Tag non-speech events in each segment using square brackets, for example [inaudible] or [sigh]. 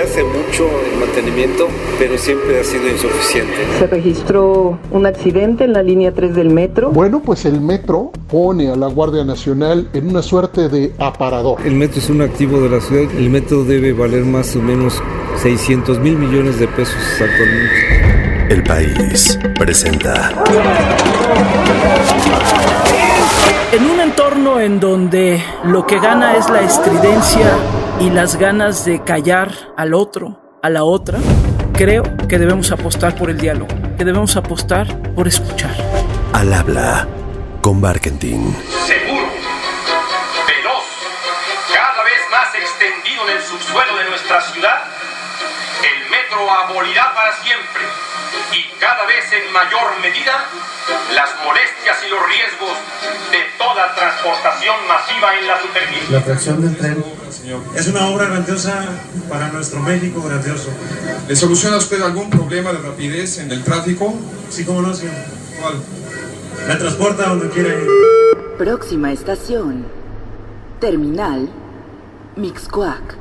Se hace mucho el mantenimiento, pero siempre ha sido insuficiente. Se registró un accidente en la línea 3 del metro. Bueno, pues el metro pone a la Guardia Nacional en una suerte de aparador. El metro es un activo de la ciudad. El metro debe valer más o menos 600 mil millones de pesos actualmente. El país presenta. En un entorno en donde lo que gana es la estridencia y las ganas de callar al otro, a la otra, creo que debemos apostar por el diálogo, que debemos apostar por escuchar. Al habla con Barkentin. Seguro, veloz, cada vez más extendido en el subsuelo de nuestra ciudad, el metro abolirá para siempre y cada vez en mayor medida las molestias y los riesgos de toda transportación masiva en la superficie. La atracción del tren es una obra grandiosa para nuestro México grandioso. ¿Le soluciona usted algún problema de rapidez en el tráfico? Sí, cómo no, señor. ¿Cuál? La transporta donde quiera ir. Próxima estación. Terminal. Mixcoac.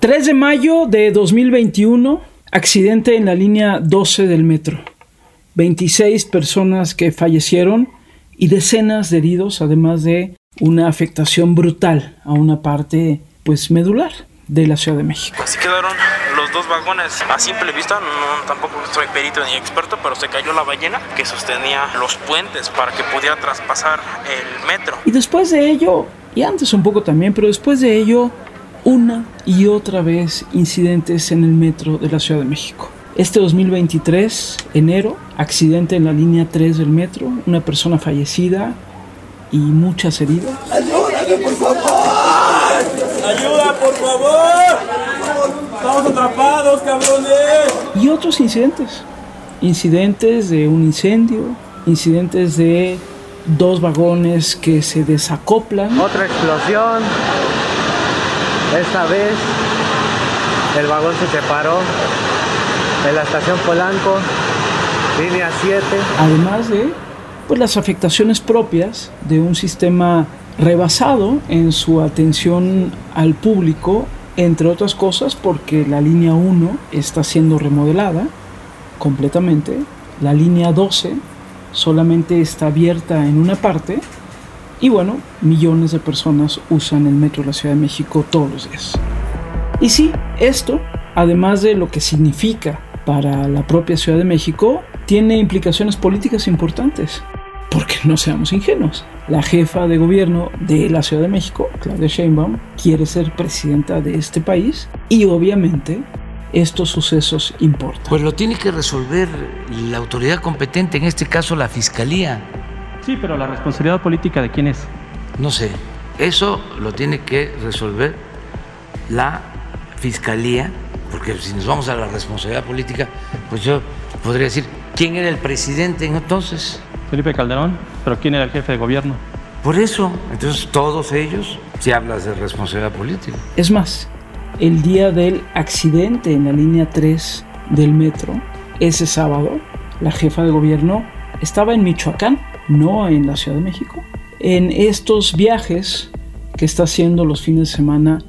3 de mayo de 2021, accidente en la línea 12 del metro. 26 personas que fallecieron y decenas de heridos, además de una afectación brutal a una parte pues medular de la Ciudad de México. Así quedaron los dos vagones. A simple vista, no, tampoco soy perito ni experto, pero se cayó la ballena que sostenía los puentes para que pudiera traspasar el metro. Y después de ello, y antes un poco también, pero después de ello, una y otra vez incidentes en el metro de la Ciudad de México. Este 2023, enero, accidente en la línea 3 del metro, una persona fallecida y muchas heridas. ¡Ayúdame, por favor! ¡Ayuda, por favor! ¡Estamos atrapados, cabrones! Y otros incidentes. Incidentes de un incendio, incidentes de dos vagones que se desacoplan. Otra explosión. Esta vez el vagón se separó en la estación Polanco, línea 7. Además de pues, las afectaciones propias de un sistema rebasado en su atención al público, entre otras cosas porque la línea 1 está siendo remodelada completamente, la línea 12 solamente está abierta en una parte y bueno, millones de personas usan el metro de la Ciudad de México todos los días. Y sí, esto, además de lo que significa para la propia Ciudad de México, tiene implicaciones políticas importantes. Porque no seamos ingenuos. La jefa de gobierno de la Ciudad de México, Claudia Sheinbaum, quiere ser presidenta de este país y obviamente estos sucesos importan. Pues lo tiene que resolver la autoridad competente, en este caso la Fiscalía. Sí, pero la responsabilidad política de quién es? No sé. Eso lo tiene que resolver la Fiscalía, porque si nos vamos a la responsabilidad política, pues yo podría decir, ¿quién era el presidente entonces? Felipe Calderón, pero ¿quién era el jefe de gobierno? Por eso, entonces todos ellos, si hablas de responsabilidad política. Es más, el día del accidente en la línea 3 del metro, ese sábado, la jefa de gobierno estaba en Michoacán, no en la Ciudad de México, en estos viajes que está haciendo los fines de semana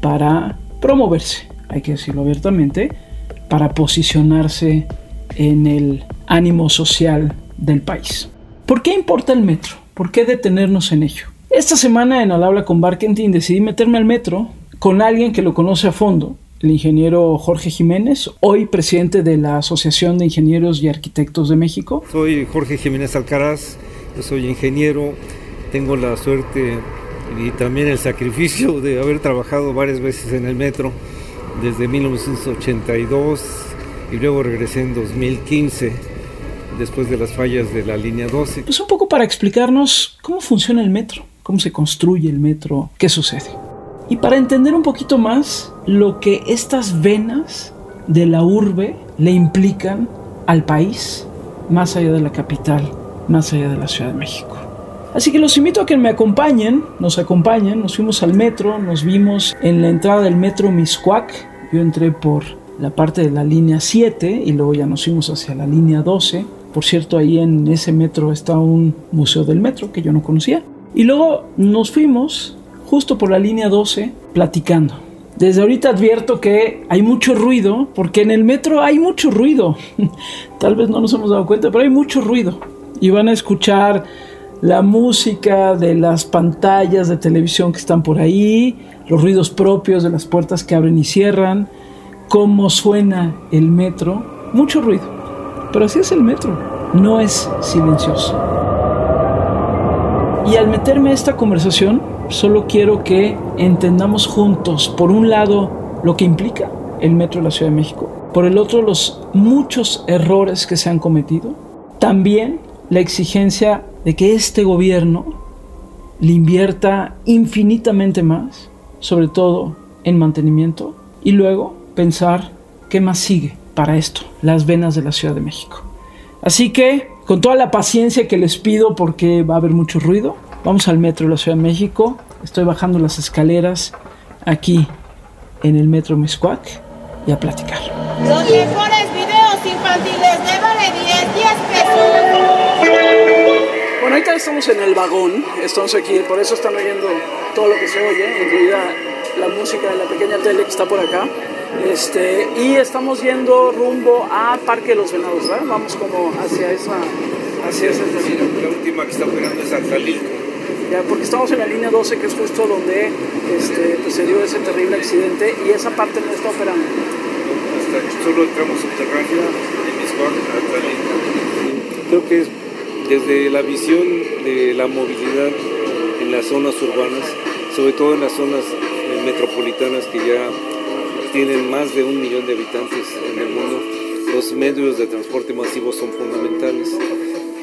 para promoverse, hay que decirlo abiertamente, para posicionarse en el ánimo social del país. ¿Por qué importa el metro? ¿Por qué detenernos en ello? Esta semana en Al habla con Barkentin decidí meterme al metro con alguien que lo conoce a fondo, el ingeniero Jorge Jiménez, hoy presidente de la Asociación de Ingenieros y Arquitectos de México. Soy Jorge Jiménez Alcaraz, yo soy ingeniero, tengo la suerte y también el sacrificio de haber trabajado varias veces en el metro desde 1982 y luego regresé en 2015 después de las fallas de la línea 12. Pues un poco para explicarnos cómo funciona el metro, cómo se construye el metro, qué sucede. Y para entender un poquito más lo que estas venas de la urbe le implican al país, más allá de la capital, más allá de la Ciudad de México. Así que los invito a que me acompañen, nos acompañen, nos fuimos al metro, nos vimos en la entrada del metro Miscuac, yo entré por la parte de la línea 7 y luego ya nos fuimos hacia la línea 12. Por cierto, ahí en ese metro está un museo del metro que yo no conocía. Y luego nos fuimos justo por la línea 12 platicando. Desde ahorita advierto que hay mucho ruido, porque en el metro hay mucho ruido. [laughs] Tal vez no nos hemos dado cuenta, pero hay mucho ruido. Y van a escuchar la música de las pantallas de televisión que están por ahí, los ruidos propios de las puertas que abren y cierran, cómo suena el metro, mucho ruido. Pero así es el metro, no es silencioso. Y al meterme a esta conversación, solo quiero que entendamos juntos, por un lado, lo que implica el metro de la Ciudad de México, por el otro, los muchos errores que se han cometido, también la exigencia de que este gobierno le invierta infinitamente más, sobre todo en mantenimiento, y luego pensar qué más sigue para esto, las venas de la Ciudad de México. Así que, con toda la paciencia que les pido porque va a haber mucho ruido, vamos al metro de la Ciudad de México. Estoy bajando las escaleras aquí en el metro Miscuac y a platicar. Los mejores videos infantiles, llévale 10, 10 pesos. Bueno, ahorita estamos en el vagón, estamos aquí, por eso están oyendo todo lo que se oye, incluida la música de la pequeña tele que está por acá. Este, y estamos yendo rumbo a Parque de los Venados, ¿verdad? Vamos como hacia esa... Hacia esa la última que está operando es Atlalico. Ya, porque estamos en la línea 12, que es justo donde este, pues, se dio ese terrible accidente, y esa parte no está operando. Hasta solo el tramo subterráneo de Miscuac a Atlalico. Creo que es desde la visión de la movilidad en las zonas urbanas, sobre todo en las zonas eh, metropolitanas que ya tienen más de un millón de habitantes en el mundo, los medios de transporte masivo son fundamentales.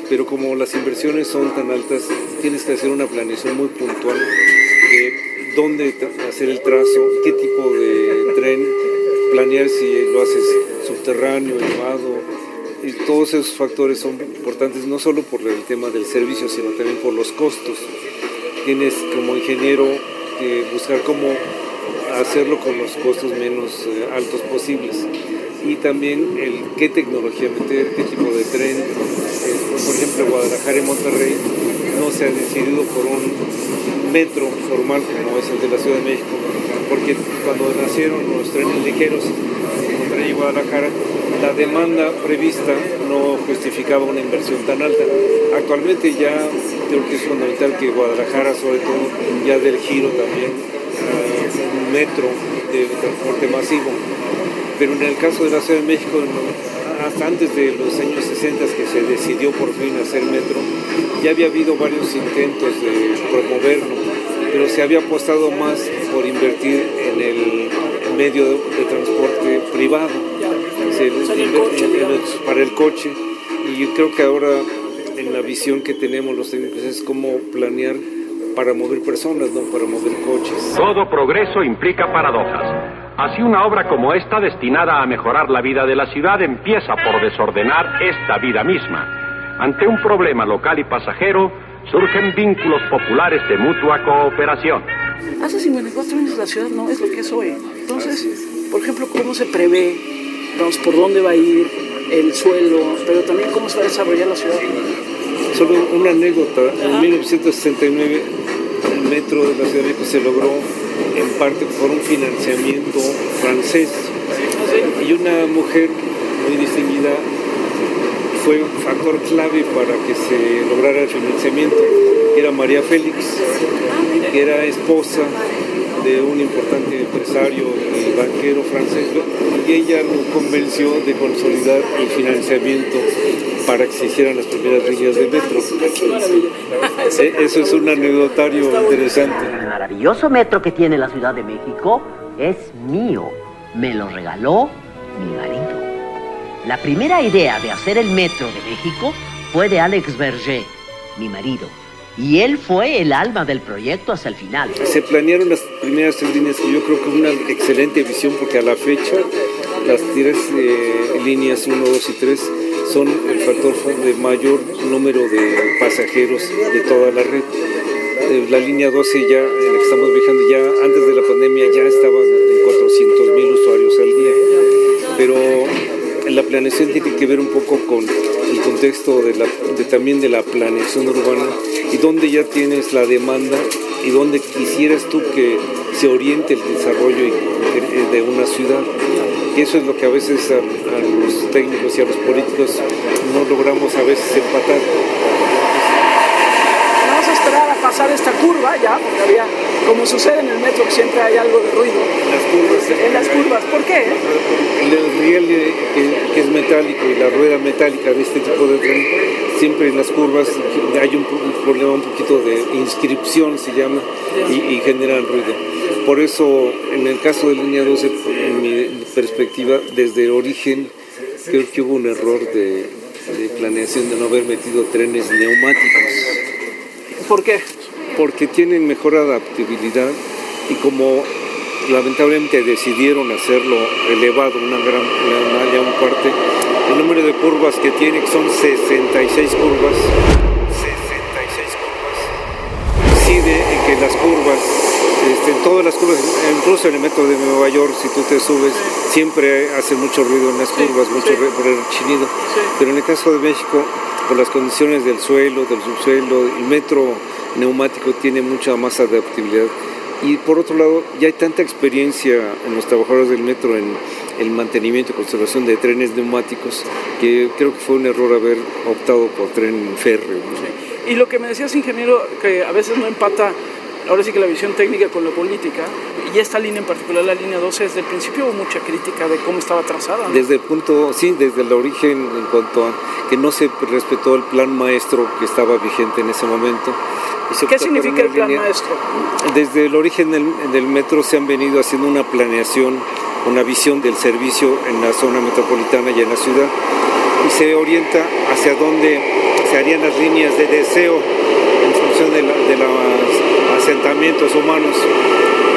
Pero como las inversiones son tan altas, tienes que hacer una planeación muy puntual de dónde hacer el trazo, qué tipo de tren, planear si lo haces subterráneo, elevado, y todos esos factores son importantes no solo por el tema del servicio, sino también por los costos. Tienes como ingeniero que buscar cómo hacerlo con los costos menos eh, altos posibles. Y también el qué tecnología meter, qué tipo de tren. Eh, por ejemplo, Guadalajara y Monterrey no se ha decidido por un metro formal como es el de la Ciudad de México, porque cuando nacieron los trenes ligeros en Monterrey y Guadalajara, la demanda prevista no justificaba una inversión tan alta. Actualmente ya creo que es fundamental que Guadalajara, sobre todo, ya del giro también, un metro de transporte masivo. Pero en el caso de la Ciudad de México, hasta antes de los años 60 que se decidió por fin hacer metro, ya había habido varios intentos de promoverlo, pero se había apostado más por invertir en el medio de transporte privado, para el coche. Y yo creo que ahora en la visión que tenemos los técnicos es cómo planear para mover personas, no para mover coches. Todo progreso implica paradojas. Así una obra como esta, destinada a mejorar la vida de la ciudad, empieza por desordenar esta vida misma. Ante un problema local y pasajero, surgen vínculos populares de mutua cooperación. Hace 54 años la ciudad no es lo que es hoy. Entonces, por ejemplo, ¿cómo se prevé? Vamos, ¿por dónde va a ir el suelo? Pero también cómo se va a desarrollar la ciudad. Solo una anécdota. En 1969 el metro de la Ciudad de México se logró en parte por un financiamiento francés. Y una mujer muy distinguida fue un factor clave para que se lograra el financiamiento. Era María Félix, que era esposa de un importante empresario y banquero francés, y ella lo convenció de consolidar el financiamiento para que se hicieran las primeras líneas de metro. Eso es un anecdotario interesante. El maravilloso metro que tiene la Ciudad de México es mío. Me lo regaló mi marido. La primera idea de hacer el metro de México fue de Alex Berger, mi marido. Y él fue el alma del proyecto hasta el final. Se planearon las primeras tres líneas que yo creo que es una excelente visión porque a la fecha las tres eh, líneas 1, 2 y 3 son el factor de mayor número de pasajeros de toda la red. Eh, la línea 12 ya, en la que estamos viajando, ya antes de la pandemia ya estaban en 400 mil usuarios al día. Pero la planeación tiene que ver un poco con contexto de la, de, también de la planeación urbana y donde ya tienes la demanda y donde quisieras tú que se oriente el desarrollo de una ciudad. Y eso es lo que a veces a, a los técnicos y a los políticos no logramos a veces empatar pasar esta curva ya, porque había, como sucede en el metro, que siempre hay algo de ruido. En las curvas. En las curvas, ¿por qué? El riel que, es metálico y la rueda metálica de este tipo de tren, siempre en las curvas hay un, problema un poquito de inscripción, se llama, y, generan ruido. Por eso, en el caso de línea 12, en mi perspectiva, desde el origen, creo que hubo un error de, de planeación de no haber metido trenes neumáticos ¿Por qué? Porque tienen mejor adaptabilidad y como lamentablemente decidieron hacerlo elevado, una gran una, un parte, el número de curvas que tiene, que son 66 curvas, 66 curvas, incide en que las curvas, este, en todas las curvas, incluso en el metro de Nueva York, si tú te subes, siempre hace mucho ruido en las curvas, mucho sí. por el chinido, pero en el caso de México por las condiciones del suelo, del subsuelo, el metro neumático tiene mucha más adaptabilidad. Y por otro lado, ya hay tanta experiencia en los trabajadores del metro en el mantenimiento y conservación de trenes neumáticos que creo que fue un error haber optado por tren férreo. Y lo que me decías, ingeniero, que a veces no empata ahora sí que la visión técnica con la política, y esta línea en particular, la línea 12, desde el principio hubo mucha crítica de cómo estaba trazada. Desde el punto, sí, desde el origen en cuanto a que no se respetó el plan maestro que estaba vigente en ese momento. ¿Qué significa el plan maestro? Desde el origen del, del metro se han venido haciendo una planeación, una visión del servicio en la zona metropolitana y en la ciudad, y se orienta hacia dónde se harían las líneas de deseo en función de, la, de los asentamientos humanos.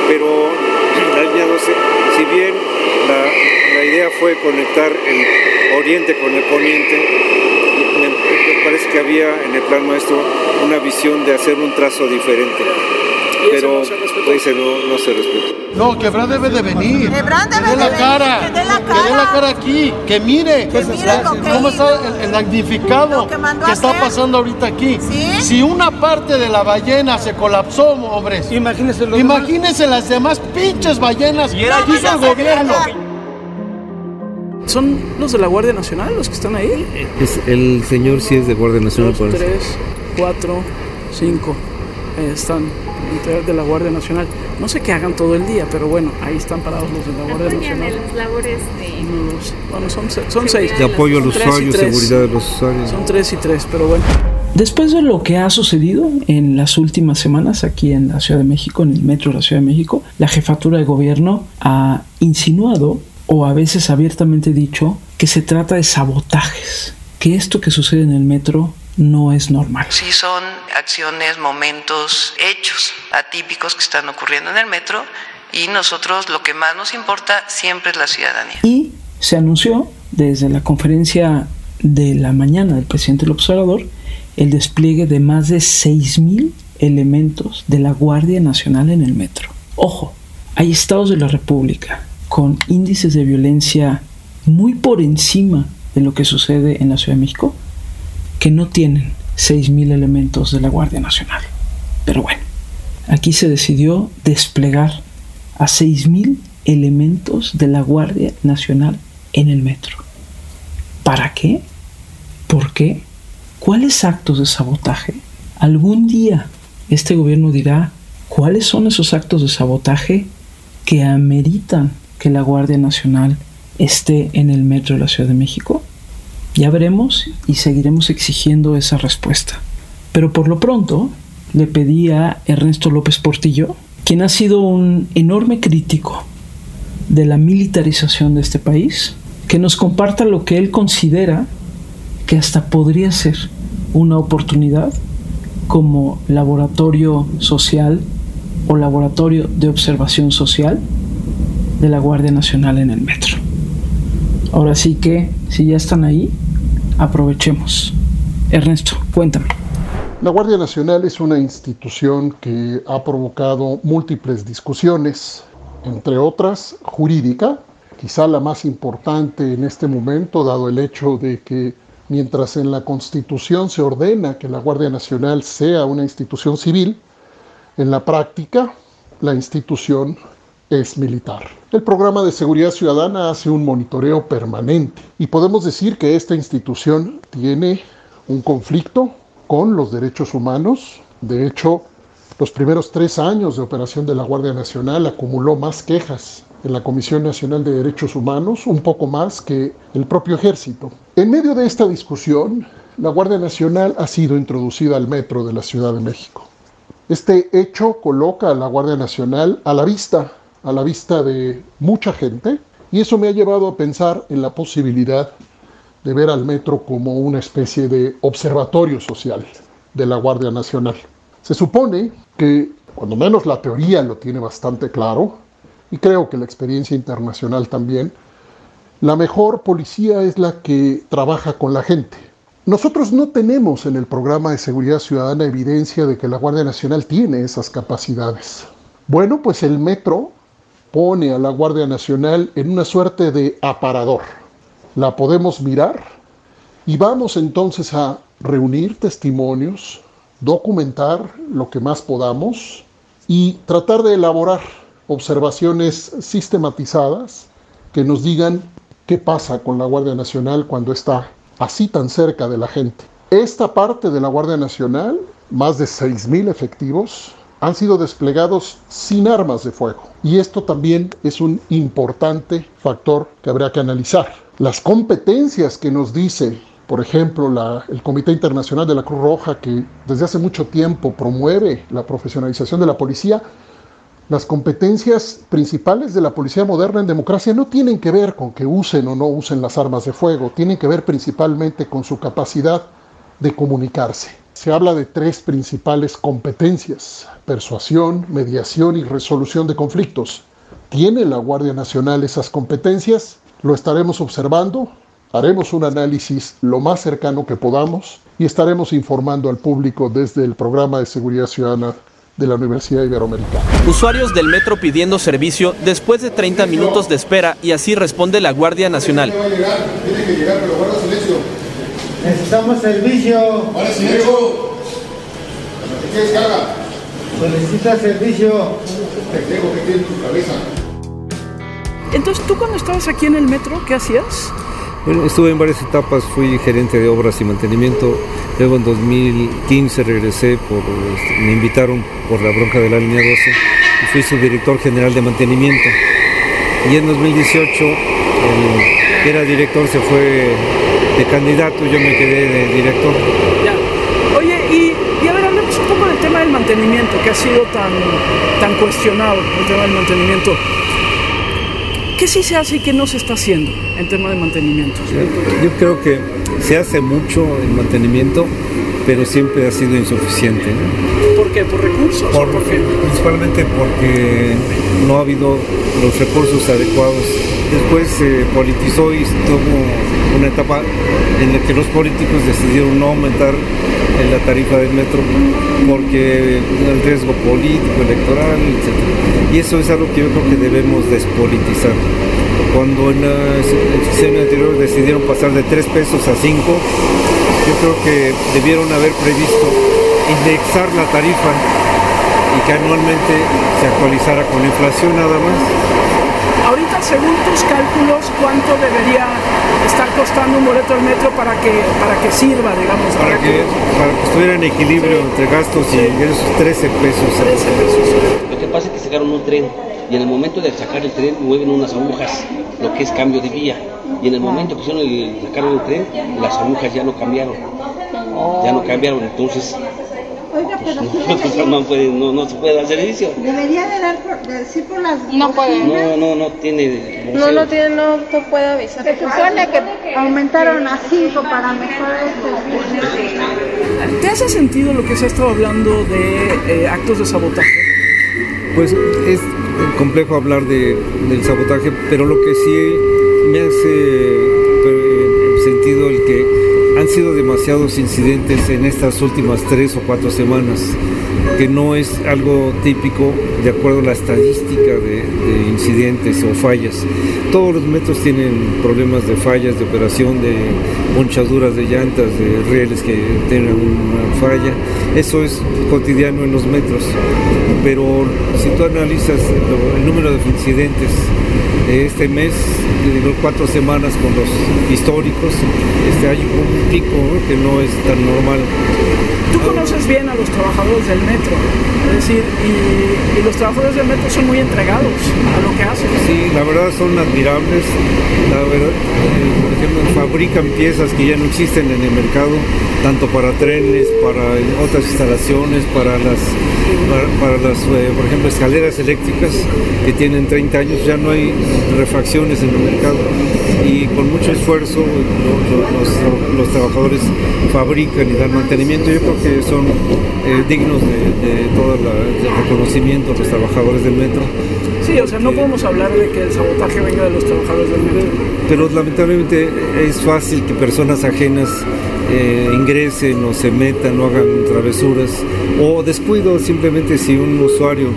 Pero [clears throat] la línea 12, si bien la, la idea fue conectar el oriente con el poniente, me, parece que había en el plan maestro una visión de hacer un trazo diferente pero pues, no, no, se respetó. No, que debe de venir. Ebrard debe que dé la de cara. venir, que dé la Que dé la cara. cara aquí. Que mire. Que mire lo que cómo está el, el magnificado Lo que mandó que a está hacer. pasando ahorita aquí. ¿Sí? Si una parte de la ballena se colapsó, hombres. Imagínense los Imagínense las demás pinches ballenas que era- hizo el gobierno. ¿Son los de la Guardia Nacional los que están ahí? Es, el señor sí es de Guardia Nacional, Dos, tres, cuatro, cinco. Eh, están de la Guardia Nacional. No sé qué hagan todo el día, pero bueno, ahí están parados los de la Guardia Apoyan Nacional. las labores de... No los- bueno, son, son seis. De apoyo a los Tres y usuarios, tres. seguridad de los usuarios. Son tres y tres, pero bueno. Después de lo que ha sucedido en las últimas semanas aquí en la Ciudad de México, en el metro de la Ciudad de México, la jefatura de gobierno ha insinuado o a veces abiertamente dicho que se trata de sabotajes, que esto que sucede en el metro no es normal. Sí son acciones, momentos, hechos atípicos que están ocurriendo en el metro y nosotros lo que más nos importa siempre es la ciudadanía. Y se anunció desde la conferencia de la mañana del presidente López Obrador el despliegue de más de 6.000 elementos de la Guardia Nacional en el metro. Ojo, hay estados de la República con índices de violencia muy por encima de lo que sucede en la Ciudad de México que no tienen 6.000 elementos de la Guardia Nacional. Pero bueno, aquí se decidió desplegar a 6.000 elementos de la Guardia Nacional en el metro. ¿Para qué? ¿Por qué? ¿Cuáles actos de sabotaje? Algún día este gobierno dirá cuáles son esos actos de sabotaje que ameritan que la Guardia Nacional esté en el metro de la Ciudad de México. Ya veremos y seguiremos exigiendo esa respuesta. Pero por lo pronto le pedí a Ernesto López Portillo, quien ha sido un enorme crítico de la militarización de este país, que nos comparta lo que él considera que hasta podría ser una oportunidad como laboratorio social o laboratorio de observación social de la Guardia Nacional en el metro. Ahora sí que, si ya están ahí, aprovechemos. Ernesto, cuéntame. La Guardia Nacional es una institución que ha provocado múltiples discusiones, entre otras jurídica, quizá la más importante en este momento, dado el hecho de que mientras en la Constitución se ordena que la Guardia Nacional sea una institución civil, en la práctica la institución es militar. El programa de seguridad ciudadana hace un monitoreo permanente y podemos decir que esta institución tiene un conflicto con los derechos humanos. De hecho, los primeros tres años de operación de la Guardia Nacional acumuló más quejas en la Comisión Nacional de Derechos Humanos, un poco más que el propio ejército. En medio de esta discusión, la Guardia Nacional ha sido introducida al metro de la Ciudad de México. Este hecho coloca a la Guardia Nacional a la vista, a la vista de mucha gente, y eso me ha llevado a pensar en la posibilidad de ver al metro como una especie de observatorio social de la Guardia Nacional. Se supone que, cuando menos la teoría lo tiene bastante claro, y creo que la experiencia internacional también, la mejor policía es la que trabaja con la gente. Nosotros no tenemos en el programa de seguridad ciudadana evidencia de que la Guardia Nacional tiene esas capacidades. Bueno, pues el metro pone a la Guardia Nacional en una suerte de aparador. La podemos mirar y vamos entonces a reunir testimonios, documentar lo que más podamos y tratar de elaborar observaciones sistematizadas que nos digan qué pasa con la Guardia Nacional cuando está así tan cerca de la gente. Esta parte de la Guardia Nacional, más de 6.000 efectivos, han sido desplegados sin armas de fuego. Y esto también es un importante factor que habría que analizar. Las competencias que nos dice, por ejemplo, el Comité Internacional de la Cruz Roja, que desde hace mucho tiempo promueve la profesionalización de la policía, las competencias principales de la policía moderna en democracia no tienen que ver con que usen o no usen las armas de fuego, tienen que ver principalmente con su capacidad de comunicarse. Se habla de tres principales competencias, persuasión, mediación y resolución de conflictos. ¿Tiene la Guardia Nacional esas competencias? Lo estaremos observando, haremos un análisis lo más cercano que podamos y estaremos informando al público desde el programa de seguridad ciudadana de la Universidad Iberoamericana. Usuarios del metro pidiendo servicio después de 30 minutos de espera y así responde la Guardia Nacional. Necesitamos servicio. Vale, señor. ¿Qué quieres que haga? Solicita servicio. Te tengo que tiene tu cabeza. Entonces, ¿tú cuando estabas aquí en el metro, qué hacías? Bueno, estuve en varias etapas, fui gerente de obras y mantenimiento, luego en 2015 regresé, por, este, me invitaron por la bronca de la línea 12 y fui subdirector general de mantenimiento. Y en 2018 el que era director se fue de candidato, yo me quedé de director. Ya. Oye, y, y a ver, hablemos un poco del tema del mantenimiento, que ha sido tan, tan cuestionado, el tema del mantenimiento. ¿Qué sí se hace y qué no se está haciendo en tema de mantenimiento? Yo creo que se hace mucho en mantenimiento, pero siempre ha sido insuficiente. ¿no? ¿Por qué? ¿Por recursos? Por, ¿Por qué? Principalmente porque no ha habido los recursos adecuados. Después se politizó y tuvo una etapa en la que los políticos decidieron no aumentar en la tarifa del metro porque el riesgo político, electoral, etc. Y eso es algo que yo creo que debemos despolitizar. Cuando en el sexenio anterior decidieron pasar de 3 pesos a 5, yo creo que debieron haber previsto indexar la tarifa y que anualmente se actualizara con la inflación nada más. Ahorita, según tus cálculos, ¿cuánto debería estar costando un boleto del metro para que, para que sirva, digamos? Para que, para que estuviera en equilibrio entre gastos y ingresos, 13 pesos. 13 pesos. Lo que pasa es que sacaron un tren y en el momento de sacar el tren mueven unas agujas, lo que es cambio de vía. Y en el momento que hicieron el, sacaron el tren, las agujas ya no cambiaron. Ya no cambiaron, entonces Oiga, pero pues, no, no, puede- no, no se puede dar servicio. debería de, dar por, de decir por las No puede. No, no, no tiene. No, no tiene, no, no puede avisar. Se supone que aumentaron a 5 para mejorar este ¿Te hace sentido lo que se ha estado hablando de eh, actos de sabotaje? Pues es complejo hablar de, del sabotaje, pero lo que sí me hace eh, sentido el que han sido demasiados incidentes en estas últimas tres o cuatro semanas. que no es algo típico de acuerdo a la estadística de, de incidentes o fallas. Todos los metros tienen problemas de fallas, de operación, de ponchaduras de llantas, de rieles que tengan una falla. Eso es cotidiano en los metros. Pero si tú analizas el número de incidentes de este mes, de cuatro semanas con los históricos, este, hay un pico ¿no? que no es tan normal. Tú conoces bien a los trabajadores del metro, es decir, y, y, los trabajadores del metro son muy entregados a lo que hacen. Sí, la verdad son admirables. La verdad, eh, por ejemplo, fabrican piezas que ya no existen en el mercado, tanto para trenes, para otras instalaciones, para las, para, para las eh, por ejemplo, escaleras eléctricas que tienen 30 años, ya no hay refacciones en el mercado. Y con mucho esfuerzo los, los, los trabajadores fabrican y dan mantenimiento. Yo creo que son eh, dignos de, de todo el reconocimiento los trabajadores del metro. Sí, o sea, no podemos hablar de que el sabotaje venga de los trabajadores del metro. Pero lamentablemente es fácil que personas ajenas eh, ingresen o se metan o hagan travesuras o descuido simplemente si un usuario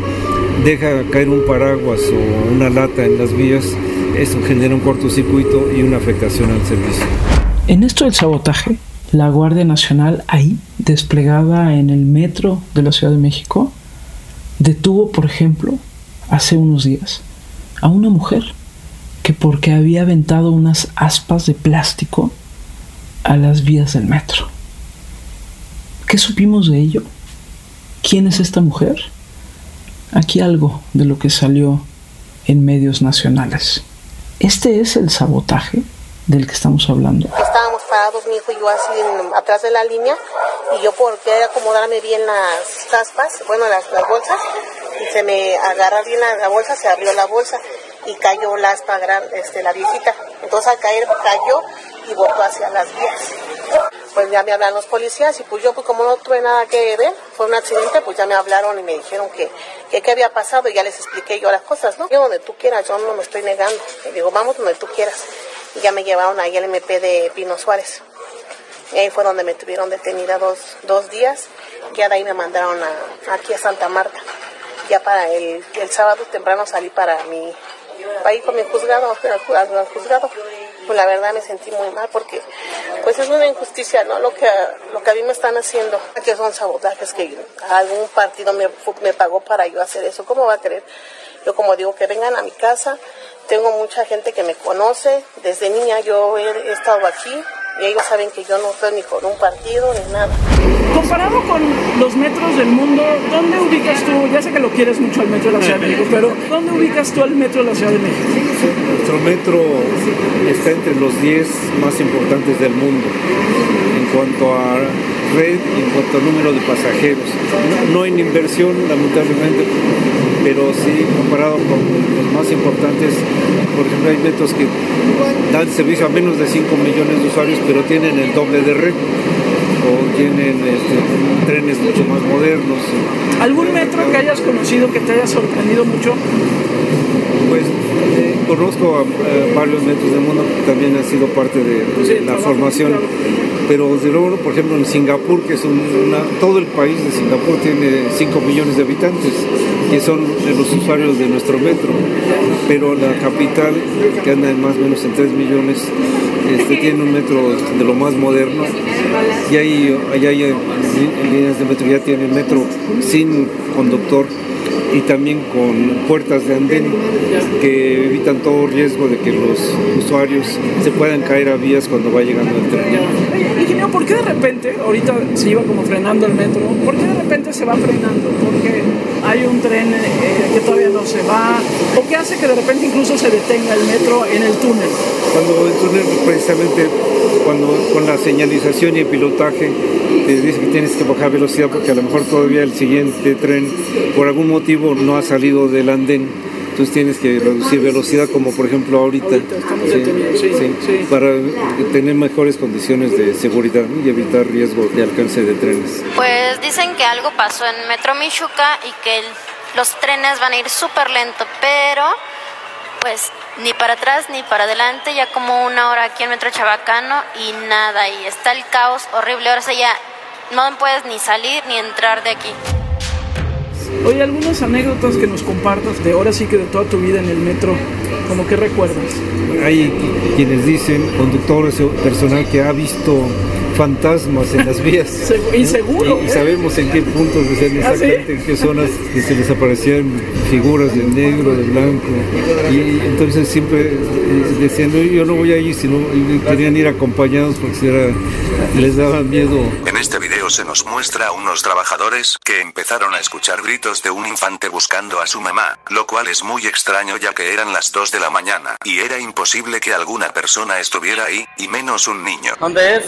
deja caer un paraguas o una lata en las vías, eso genera un cortocircuito y una afectación al servicio. En esto del sabotaje, la Guardia Nacional ahí, desplegada en el metro de la Ciudad de México, detuvo, por ejemplo, hace unos días, a una mujer que porque había aventado unas aspas de plástico a las vías del metro. ¿Qué supimos de ello? ¿Quién es esta mujer? Aquí algo de lo que salió en medios nacionales. Este es el sabotaje del que estamos hablando. Estábamos parados, mi hijo y yo así atrás de la línea, y yo por querer acomodarme bien las aspas, bueno, las, bolsas, y se me agarra bien la, bolsa, se abrió la bolsa y cayó la aspa grande, este, la viejita. Entonces al caer cayó y botó hacia las vías. Pues ya me hablan los policías y pues yo pues como no tuve nada que ver, fue un accidente, pues ya me hablaron y me dijeron que, qué había pasado y ya les expliqué yo las cosas, ¿no? Yo donde tú quieras, yo no me estoy negando. Digo, vamos donde tú quieras. Y ya me llevaron ahí al MP de Pino Suárez. Ahí fue donde me tuvieron detenida dos, dos días. Ya de ahí me mandaron a, aquí a Santa Marta. Ya para el, el sábado temprano salí para mi, ir con mi juzgado, al, juzgado. Pues la verdad me sentí muy mal porque pues es una injusticia, ¿no? Lo que, lo que a mí me están haciendo, que son sabotajes, que algún partido me, me pagó para yo hacer eso. ¿Cómo va a creer? Yo como digo, que vengan a mi casa, tengo mucha gente que me conoce, desde niña yo he estado aquí, y ellos saben que yo no estoy ni con un partido ni nada. Comparado con los metros del mundo, ¿dónde ubicas tú? Ya sé que lo quieres mucho al metro de la Ciudad de México, pero ¿dónde ubicas tú al metro de la Ciudad de México? Nuestro metro está entre los 10 más importantes del mundo en cuanto a red, en cuanto a número de pasajeros. No, no en inversión, lamentablemente, pero sí comparado con los más importantes, por ejemplo, hay metros que dan servicio a menos de 5 millones de usuarios, pero tienen el doble de red o tienen este, trenes mucho más modernos. ¿Algún metro que hayas conocido que te haya sorprendido mucho? Pues eh, conozco a, a, varios metros del mundo que también han sido parte de, pues, sí, la formación, claro. Pero desde luego, por ejemplo, en Singapur, que es un, una, todo el país de Singapur tiene 5 millones de habitantes, que son los usuarios de nuestro metro, pero la capital, que anda más o menos en 3 millones, este, tiene un metro de lo más moderno. Y hay, hay, hay líneas de metro, ya tienen metro sin conductor y también con puertas de andén que evitan todo riesgo de que los usuarios se puedan caer a vías cuando va llegando el tren. Ingeniero, ¿por qué de repente, ahorita se iba como frenando el metro, ¿por qué de repente se va frenando? Porque hay un tren eh, que todavía no se va, o qué hace que de repente incluso se detenga el metro en el túnel? Cuando el túnel precisamente cuando con la señalización y el pilotaje te dice que tienes que bajar velocidad porque a lo mejor todavía el siguiente tren por algún motivo no ha salido del andén. Entonces tienes que reducir velocidad como por ejemplo ahorita, ahorita sí, sí, sí, para tener mejores condiciones de seguridad y evitar riesgo de alcance de trenes. Pues dicen que algo pasó en Metro Michuca y que el, los trenes van a ir súper lento, pero pues ni para atrás ni para adelante, ya como una hora aquí en Metro Chabacano y nada, y está el caos horrible, ahora sí ya no puedes ni salir ni entrar de aquí. Oye, algunas anécdotas que nos compartas de ahora sí que de toda tu vida en el metro, como que recuerdas. Hay quienes dicen, conductores o personal que ha visto fantasmas en las vías. [laughs] Inseguro. Y, y, sabemos en qué puntos decían [laughs] exactamente en qué zonas que se les aparecían figuras de negro, de blanco. Y entonces siempre decían, yo no voy allí, sino querían ir acompañados porque era, les daba miedo. En este video se nos muestra a unos trabajadores que empezaron a escuchar gritos de un infante buscando a su mamá, lo cual es muy extraño ya que eran las 2 de la mañana y era imposible que alguna persona estuviera ahí, y menos un niño. ¿Dónde es?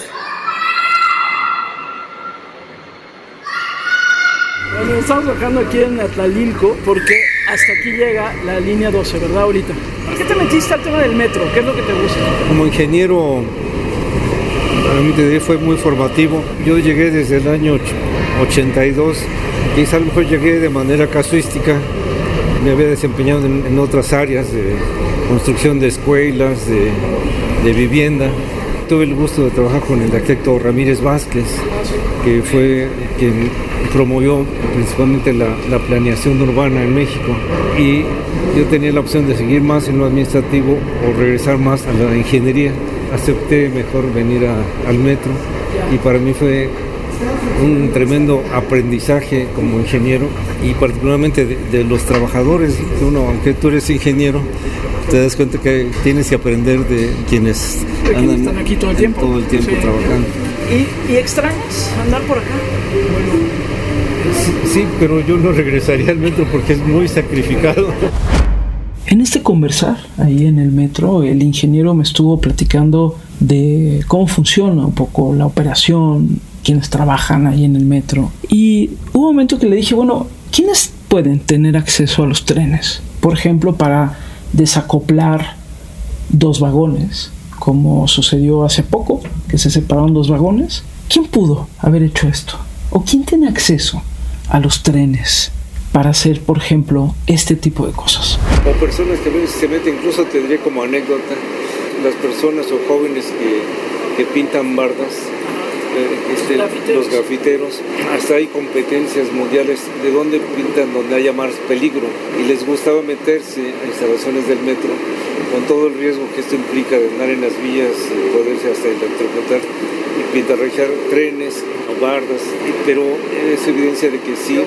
Bueno, estamos bajando aquí en Atlalilco porque hasta aquí llega la línea 12, ¿verdad, ahorita? ¿Por qué te metiste al tema del metro? ¿Qué es lo que te gusta? Como ingeniero, a mí te diré, fue muy formativo. Yo llegué desde el año 82, quizá a lo llegué de manera casuística, me había desempeñado en, en otras áreas de construcción de escuelas, de, de vivienda tuve el gusto de trabajar con el arquitecto Ramírez Vázquez, que fue quien promovió principalmente la, la, planeación urbana en México. Y yo tenía la opción de seguir más en lo administrativo o regresar más a la ingeniería. Acepté mejor venir a, al metro y para mí fue un tremendo aprendizaje como ingeniero y particularmente de, de los trabajadores. Uno, aunque tú eres ingeniero, te das cuenta que tienes que aprender de quienes de andan están aquí todo el tiempo, todo el tiempo sí. trabajando. ¿Y, ¿Y, extrañas andar por acá? Sí, pero yo no regresaría al metro porque es muy sacrificado. En este conversar ahí en el metro, el ingeniero me estuvo platicando de cómo funciona un poco la operación, quienes trabajan ahí en el metro. Y hubo un momento que le dije, bueno, ¿quiénes pueden tener acceso a los trenes? Por ejemplo, para desacoplar dos vagones, como sucedió hace poco, que se separaron dos vagones. ¿Quién pudo haber hecho esto? ¿O quién tiene acceso a los trenes para hacer, por ejemplo, este tipo de cosas? O personas que se meten, incluso tendría como anécdota, las personas o jóvenes que, que pintan bardas, eh, este, los grafiteros, hasta hay competencias mundiales de dónde pintan donde haya más peligro. Y les gustaba meterse a instalaciones del metro con todo el riesgo que esto implica de andar en las vías, poderse hasta electrocutar y pintarrejar trenes o bardas, pero es evidencia de que sí,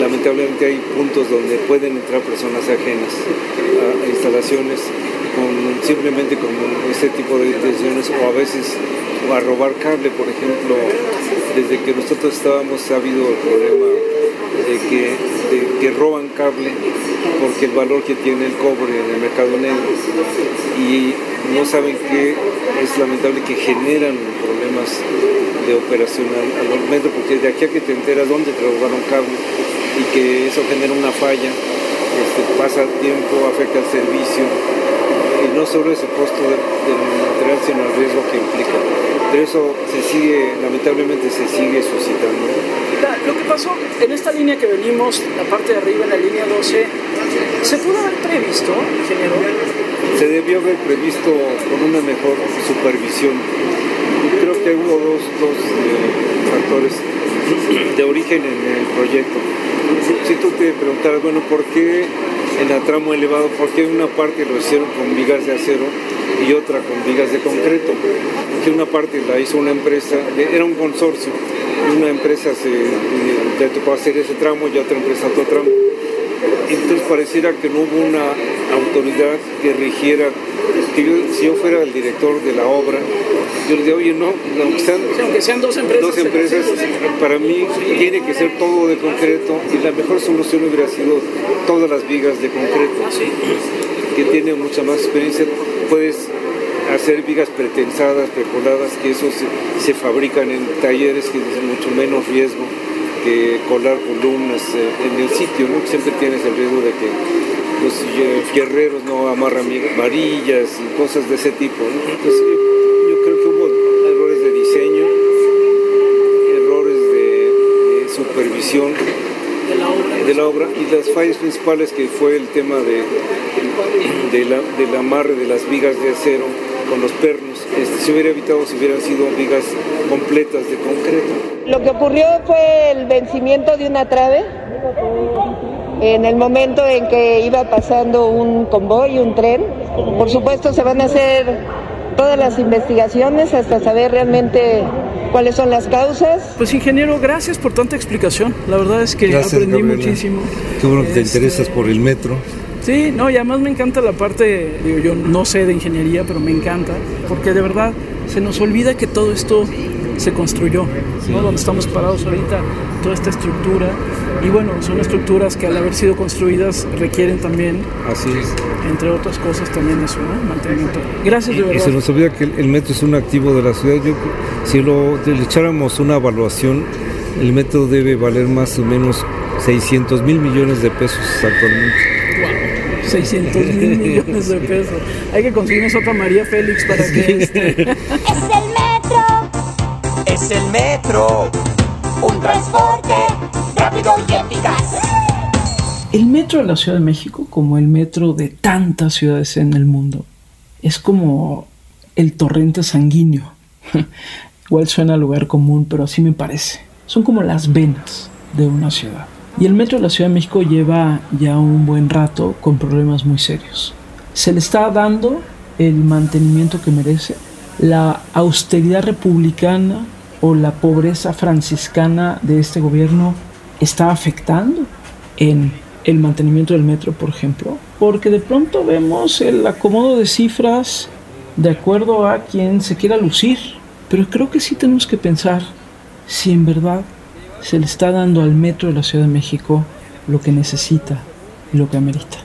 lamentablemente hay puntos donde pueden entrar personas ajenas a, a instalaciones con, simplemente con este tipo de intenciones o a veces a robar cable, por ejemplo, desde que nosotros estábamos ha habido el problema de que, roban cable porque el valor que tiene el cobre en el mercado negro. Y no saben que es lamentable que generan problemas de operación al, al metro porque de aquí a que te enteras dónde te robaron cable y que eso genera una falla, este, pasa tiempo, afecta el servicio no solo ese costo del de material sino el riesgo que implica pero eso se sigue, lamentablemente se sigue suscitando. Lo que pasó en esta línea que venimos, la parte de arriba, en la línea 12, ¿se pudo haber previsto, ingeniero? Se debió haber previsto con una mejor supervisión. Creo que hubo dos, dos eh, factores de origen en el proyecto. Si tú te preguntaras, bueno, ¿por qué en el tramo elevado, por qué una parte lo hicieron con vigas de acero y otra con vigas de concreto? Porque una parte la hizo una empresa, era un consorcio, una empresa se le tocó hacer ese tramo y otra empresa otro tramo. Entonces pareciera que no hubo una autoridad que rigiera, que yo, si yo fuera el director de la obra, yo le digo, oye, no, aunque sean, sí, aunque sean dos empresas, dos empresas para mí tiene que ser todo de concreto y la mejor solución hubiera sido todas las vigas de concreto, que tiene mucha más experiencia, puedes hacer vigas pretensadas, precoladas, que eso se, se fabrican en talleres que tienen mucho menos riesgo que colar columnas eh, en el sitio, ¿no? Siempre tienes el riesgo de que los fierreros no amarran varillas y cosas de ese tipo, ¿no? Entonces, yo creo que hubo errores de diseño, errores de, de supervisión de la, obra. de la obra y las fallas principales que fue el tema de, de la, del amarre de las vigas de acero con los pernos. Este, se hubiera evitado si hubieran sido vigas completas de concreto. Lo que ocurrió fue el vencimiento de una trave en el momento en que iba pasando un convoy, un tren. Por supuesto se van a hacer todas las investigaciones hasta saber realmente cuáles son las causas. Pues ingeniero, gracias por tanta explicación. La verdad es que Gracias, aprendí Gabriela. muchísimo. Qué bueno que te Este, interesas por el metro. Sí, no, y además me encanta la parte, digo, yo no sé de ingeniería, pero me encanta, porque de verdad se nos olvida que todo esto se construyó, ¿no? Donde estamos parados ahorita, toda esta estructura, y bueno, son estructuras que al haber sido construidas requieren también, Así es. entre otras cosas, también eso, ¿no? Mantenimiento. Gracias de Y verdad. se nos olvida que el, el metro es un activo de la ciudad. Yo, si lo, le echáramos una evaluación, el metro debe valer más o menos 600 mil millones de pesos actualmente. 600 mil millones de pesos. Hay que conseguirnos otra María Félix para que este... [laughs] Es el metro, un transporte rápido y eficaz. El metro de la Ciudad de México, como el metro de tantas ciudades en el mundo, es como el torrente sanguíneo. [laughs] Igual suena a lugar común, pero así me parece. Son como las venas de una ciudad. Y el metro de la Ciudad de México lleva ya un buen rato con problemas muy serios. Se le está dando el mantenimiento que merece. La austeridad republicana o la pobreza franciscana de este gobierno está afectando en el mantenimiento del metro, por ejemplo, porque de pronto vemos el acomodo de cifras de acuerdo a quien se quiera lucir, pero creo que sí tenemos que pensar si en verdad se le está dando al metro de la Ciudad de México lo que necesita y lo que amerita.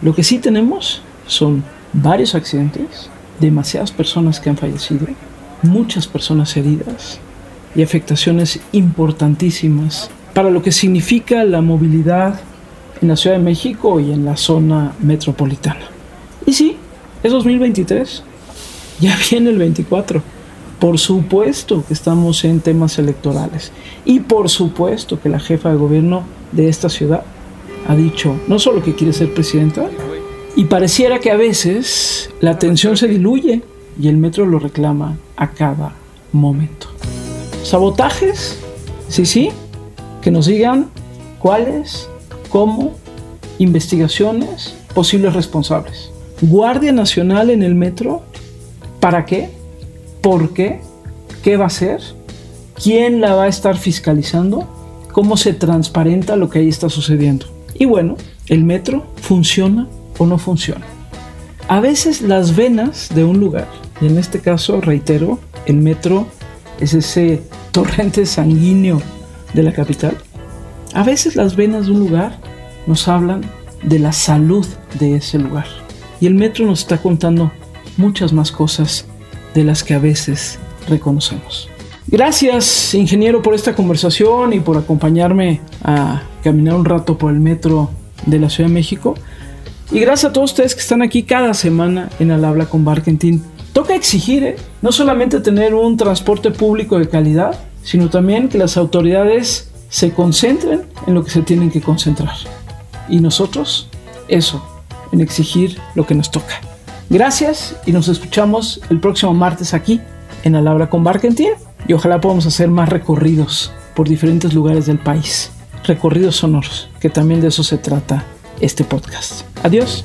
Lo que sí tenemos son varios accidentes, demasiadas personas que han fallecido, muchas personas heridas y afectaciones importantísimas para lo que significa la movilidad en la Ciudad de México y en la zona metropolitana. Y sí, es 2023, ya [laughs] viene el 24. Por supuesto que estamos en temas electorales y por supuesto que la jefa de gobierno de esta ciudad ha dicho no solo que quiere ser presidenta, y pareciera que a veces la atención se diluye y el metro lo reclama a cada momento. ¿Sabotajes? Sí, sí. Que nos digan cuáles, cómo, investigaciones, posibles responsables. Guardia Nacional en el metro, ¿para qué? ¿Por qué? ¿Qué va a hacer? ¿Quién la va a estar fiscalizando? ¿Cómo se transparenta lo que ahí está sucediendo? Y bueno, ¿el metro funciona o no funciona? A veces las venas de un lugar, y en este caso, reitero, el metro es ese [laughs] torrente sanguíneo de la capital. A veces las venas de un lugar nos hablan de la salud de ese lugar. Y el metro nos está contando muchas más cosas de las que a veces reconocemos. Gracias, ingeniero, por esta conversación y por acompañarme a caminar un rato por el metro de la Ciudad de México. Y gracias a todos ustedes que están aquí cada semana en Al Habla con Barkentin. Toca exigir, ¿eh? no solamente tener un transporte público de calidad, sino también que las autoridades se concentren en lo que se tienen que concentrar. Y nosotros, eso, en exigir lo que nos toca. Gracias y nos escuchamos el próximo martes aquí en Al Habla con Barkentin y ojalá podamos hacer más recorridos por diferentes lugares del país. Recorridos sonoros, que también de eso se trata este podcast. Adiós.